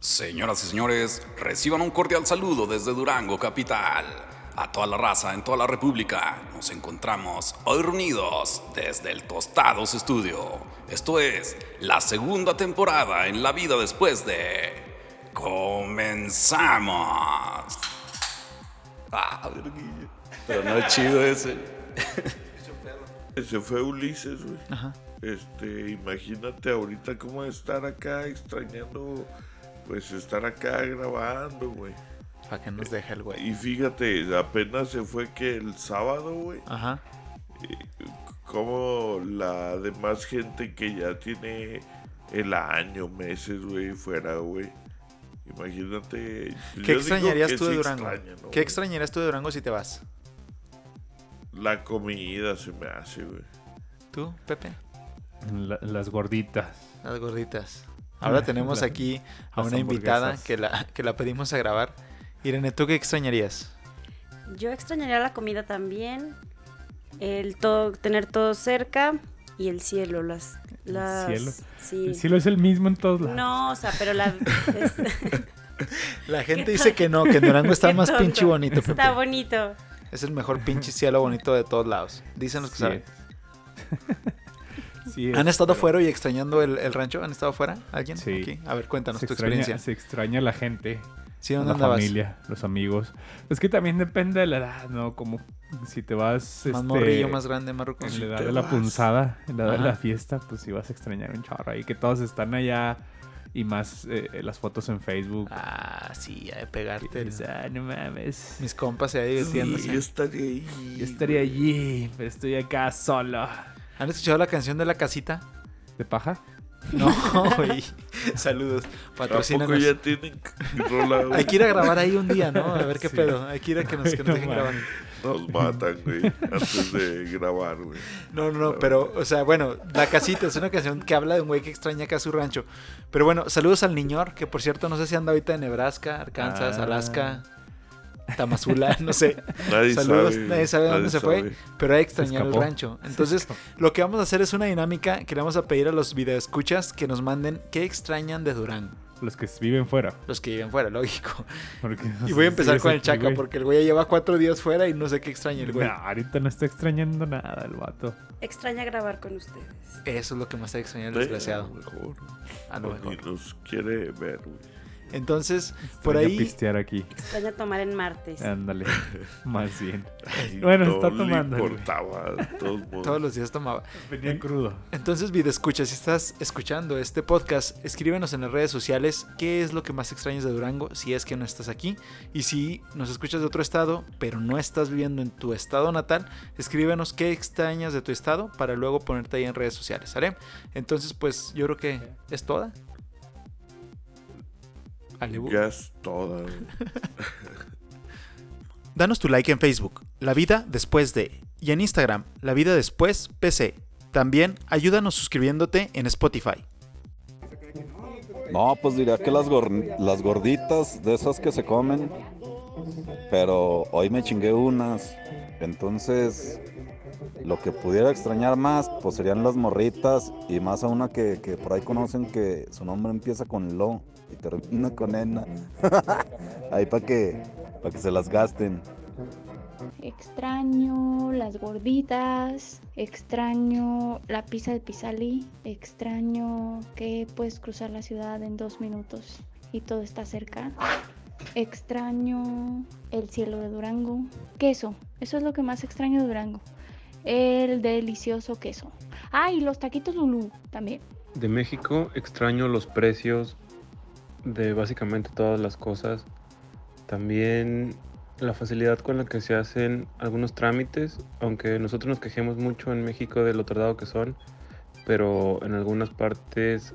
Señoras y señores, reciban un cordial saludo desde Durango, capital. A toda la raza en toda la República, nos encontramos hoy reunidos desde el Tostados Studio. Esto es la segunda temporada en la vida después de... ¡Comenzamos! Ah, verguilla. Pero no es chido ese. Se fue Ulises, güey. Este, imagínate ahorita cómo estar acá extrañando, pues estar acá grabando, güey. Para que nos deje el güey. Y fíjate, apenas se fue que el sábado, güey. Ajá. Como la demás gente que ya tiene el año, meses, güey, fuera, güey. Imagínate. ¿Qué extrañarías tú de Durango? extraña, ¿no, ¿Qué extrañarías tú de Durango si te vas? La comida se me hace, güey. ¿Tú, Pepe? La- las gorditas. Las gorditas. Ahora tenemos aquí a las una invitada que la, que la pedimos a grabar. Irene, ¿tú qué extrañarías? Yo extrañaría la comida también, el todo, tener todo cerca y el cielo, las, las cielo? sí. El cielo es el mismo en todos lados. No, o sea, pero la es- La gente dice que no, que en Durango está más pinche bonito. Pepe. Está bonito. Es el mejor pinche cielo bonito de todos lados. Dicen los que Sí saben. Sí es, ¿Han estado pero fuera y extrañando el, el rancho? ¿Han estado fuera? ¿Alguien? Sí. Aquí. A ver, cuéntanos Se tu extraña, experiencia. se extraña la gente, ¿Sí, dónde la andabas? familia, los amigos. Es que también depende de la edad, ¿no? Como si te vas... Más este, morrillo, más grande, más ruco. En la edad de la punzada, en la edad de Ajá. la fiesta, pues sí vas a extrañar un chorro ahí. Que todos están allá y más eh, las fotos en Facebook. Ah, sí, a de y pegarte. dices, "Ah, no mames. Mis compas ahí Sí, divirtiéndose. yo estaría ahí. Yo estaría allí, pero estoy acá solo. ¿Han escuchado la canción de la casita? ¿De paja? No, güey. Saludos. ¿A poco Patrocínanos. ya tienen rola, güey? Hay que ir a grabar ahí un día, ¿no? A ver qué Sí. pedo. Hay que ir a que nos, que nos No dejen grabar. Nos matan, güey, antes de grabar, güey. No, no, no, pero, o sea, bueno, La Casita es una canción que habla de un güey que extraña acá su rancho. Pero bueno, saludos al Niñor, que por cierto, no sé si anda ahorita en Nebraska, Arkansas, Ah. Alaska, Tamazula, no sé. Nadie Saludos, sabe. nadie sabe dónde se fue, sabe. pero hay que extrañar el rancho. Entonces, lo que vamos a hacer es una dinámica que le vamos a pedir a los videoescuchas que nos manden qué extrañan de Durango. Los que viven fuera. Los que viven fuera, lógico. porque Y voy a empezar con el Chaca, güey. porque el güey ya lleva cuatro días fuera y no sé qué extraña el güey. Nah, ahorita no está extrañando nada el vato. Extraña grabar con ustedes. Eso es lo que más está extrañando el desgraciado. A lo mejor. A lo mejor. nos quiere ver, güey. Entonces, por ahí. pistear aquí. Extraña tomar en martes. Ándale. Más bien. Ay, Bueno, no está tomando, de todos los días tomaba. Venía crudo. Entonces, video escucha, si estás escuchando este podcast, escríbenos en las redes sociales qué es lo que más extrañas de Durango, si es que no estás aquí. Y si nos escuchas de otro estado, pero no estás viviendo en tu estado natal, escríbenos qué extrañas de tu estado para luego ponerte ahí en redes sociales, ¿sale? Entonces, pues yo creo que es toda. Alebu. Toda, güey. Danos tu like en Facebook, La Vida Después de, y en Instagram, La Vida Después PC. También ayúdanos suscribiéndote en Spotify. No, pues diría que las, gor- las gorditas de esas que se comen. Pero hoy me chingué unas. Entonces, lo que pudiera extrañar más, pues serían las morritas. Y más a una que, que por ahí conocen que su nombre empieza con Lo y termina con Ena. ahí para que, para que se las gasten. Extraño las gorditas, extraño la pizza de Pisali, extraño que puedes cruzar la ciudad en dos minutos y todo está cerca. Extraño el cielo de Durango, queso, eso es lo que más extraño de Durango. El delicioso queso. Ah, y los taquitos Lulú también. De México extraño los precios de básicamente todas las cosas. También la facilidad con la que se hacen algunos trámites, aunque nosotros nos quejemos mucho en México de lo tardado que son, pero en algunas partes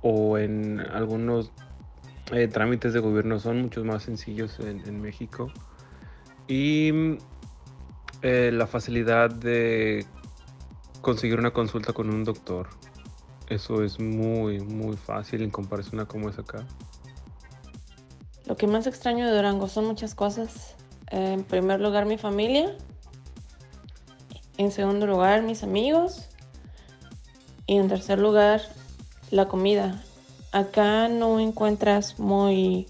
o en algunos eh, trámites de gobierno son mucho más sencillos en, en México. Y eh, la facilidad de conseguir una consulta con un doctor. Eso es muy, muy fácil en comparación a cómo es acá. Lo que más extraño de Durango son muchas cosas. Eh, en primer lugar, mi familia. En segundo lugar, mis amigos. Y en tercer lugar, la comida. acá no encuentras muy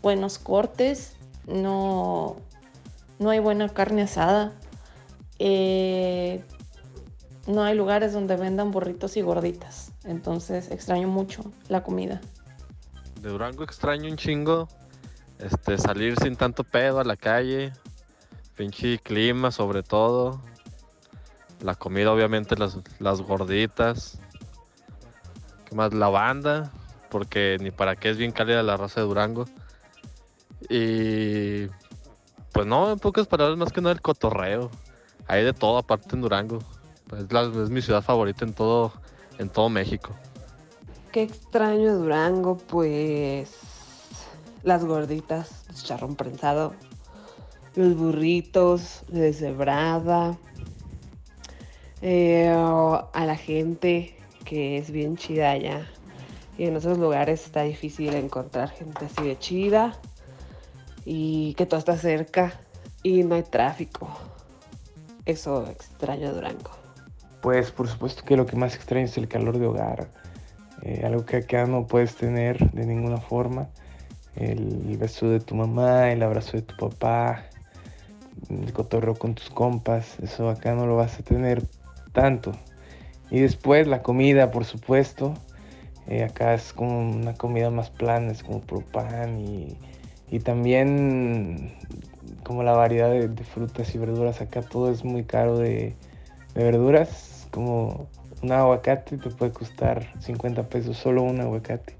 buenos cortes, no, no hay buena carne asada, eh, no hay lugares donde vendan burritos y gorditas, entonces extraño mucho la comida. De Durango extraño un chingo, este, salir sin tanto pedo a la calle, pinche clima sobre todo, la comida obviamente las, las gorditas, ¿qué más? La banda, porque ni para qué es bien cálida la raza de Durango. Y pues no, en pocas palabras más que nada el cotorreo. Hay de todo aparte en Durango. Es, la- es mi ciudad favorita en todo, en todo México. Qué extraño Durango, pues las gorditas, el charrón prensado, los burritos de deshebrada, eh, a la gente que es bien chida allá. Y en esos lugares está difícil encontrar gente así de chida y que todo está cerca y no hay tráfico. Eso extraño Durango. Pues por supuesto que lo que más extraño es el calor de hogar, eh, algo que acá no puedes tener de ninguna forma. El beso de tu mamá, el abrazo de tu papá, el cotorreo con tus compas, eso acá no lo vas a tener tanto. Y después la comida, por supuesto. eh, acá es como una comida más plana, es como puro pan y, y también como la variedad de, frutas y verduras. Acá todo es muy caro de, verduras, como un aguacate te puede costar 50 pesos solo un aguacate.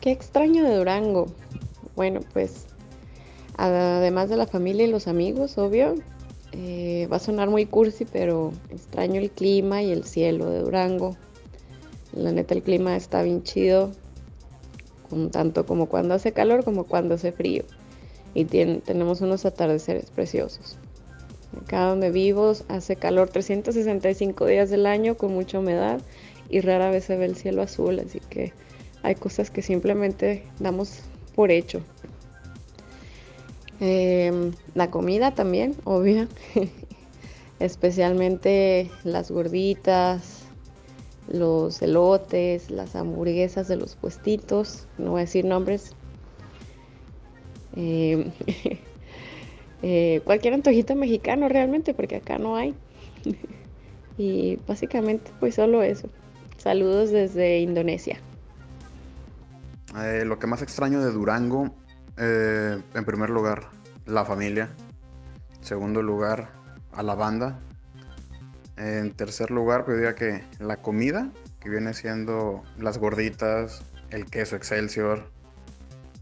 Qué extraño de Durango. Bueno, pues además de la familia y los amigos, obvio, eh, va a sonar muy cursi, pero extraño el clima y el cielo de Durango. La neta, el clima está bien chido, tanto como cuando hace calor como cuando hace frío. Y tenemos unos atardeceres preciosos. Acá donde vivo hace calor 365 días del año con mucha humedad y rara vez se ve el cielo azul, así que hay cosas que simplemente damos por hecho. Em, la comida también, obvio. Especialmente las gorditas, los elotes, las hamburguesas de los puestitos. No voy a decir nombres. Em, eh, cualquier antojito mexicano realmente, porque acá no hay. y básicamente pues solo eso. Saludos desde Indonesia. Eh, lo que más extraño de Durango, eh, en primer lugar, la familia. Segundo lugar, a la banda. En tercer lugar, pues que la comida, que viene siendo las gorditas, el queso Excelsior.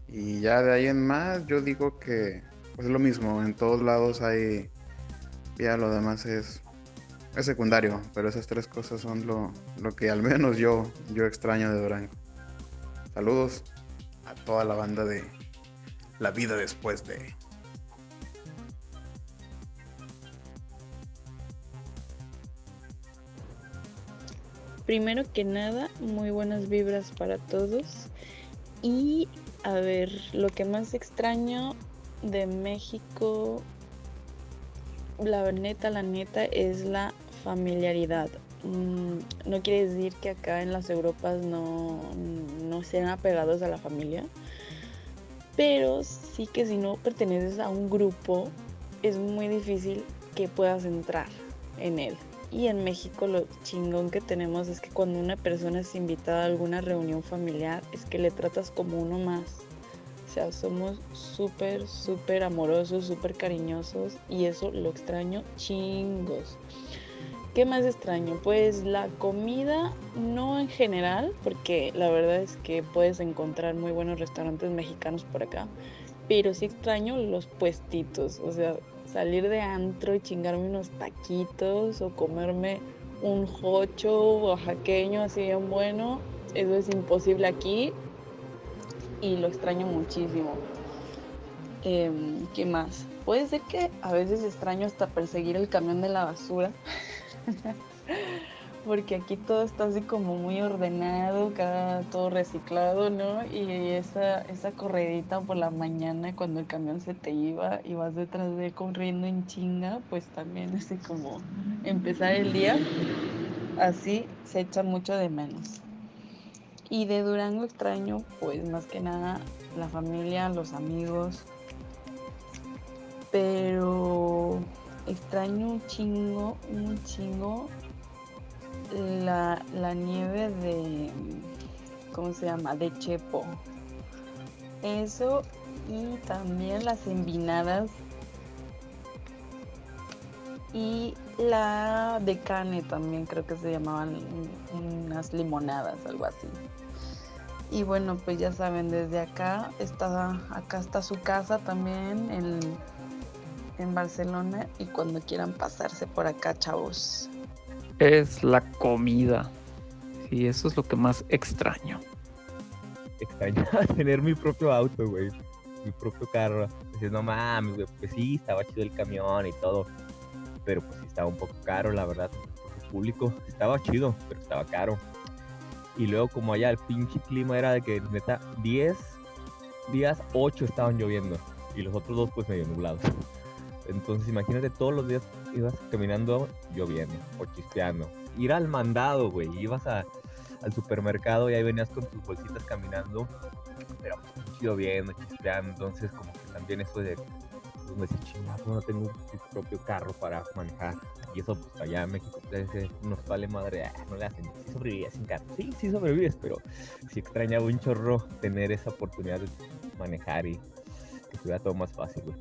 Y ya de ahí en más, yo digo que pues es lo mismo. En todos lados hay. Ya lo demás es. Es secundario, pero esas tres cosas son lo, lo que al menos yo, yo extraño de Durango. Saludos a toda la banda de La vida después de. Primero que nada, muy buenas vibras para todos. Y a ver, lo que más extraño de México, la neta, la neta, es la familiaridad. Mm, no quiere decir que acá en las Europas no, no sean apegados a la familia, pero sí que si no perteneces a un grupo, es muy difícil que puedas entrar en él. Y en México lo chingón que tenemos es que cuando una persona es invitada a alguna reunión familiar es que le tratas como uno más. O sea, somos súper, súper amorosos, súper cariñosos y eso lo extraño chingos. ¿Qué más extraño? Pues la comida, no en general, porque la verdad es que puedes encontrar muy buenos restaurantes mexicanos por acá, pero sí extraño los puestitos, o sea, salir de antro y chingarme unos taquitos o comerme un jocho oaxaqueño así bien bueno, eso es imposible aquí y lo extraño muchísimo. Em, ¿Qué más? Puede ser que a veces extraño hasta perseguir el camión de la basura. Porque aquí todo está así como muy ordenado, cada, todo reciclado, ¿no? Y esa, esa corredita por la mañana cuando el camión se te iba y vas detrás de él corriendo en chinga, pues también así como empezar el día. así se echa mucho de menos. Y de Durango extraño, pues más que nada la familia, los amigos. Pero extraño un chingo, un chingo la, la nieve de, ¿cómo se llama? De Chepo. Eso y también las envinadas y la de cane también creo que se llamaban un- unas limonadas, algo así. Y bueno, pues ya saben, desde acá está, acá está su casa también en, en Barcelona y cuando quieran pasarse por acá, chavos. Es la comida. Sí, eso es lo que más extraño. extrañaba tener mi propio auto, güey. Mi propio carro. Dices, no mames, güey, pues sí, estaba chido el camión y todo. Pero pues sí estaba un poco caro, la verdad. Público estaba chido, pero estaba caro. Y luego como allá el pinche clima era de que neta 10 días, 8 estaban lloviendo. Y los otros dos pues medio nublados. Entonces imagínate todos los días ibas caminando lloviendo o chispeando. Ir al mandado, güey. Ibas al supermercado y ahí venías con tus bolsitas caminando. Pero pues lloviendo, chispeando. Entonces como que también eso de... Pues me dice, chingado, no tengo mi propio carro para manejar. Y eso pues allá en México pues, nos vale madre. ah, no le hacen. Sí sobrevivías sin carro. Sí, sí sobrevives, pero sí extrañaba un chorro tener esa oportunidad de manejar y que estuviera todo más fácil, güey.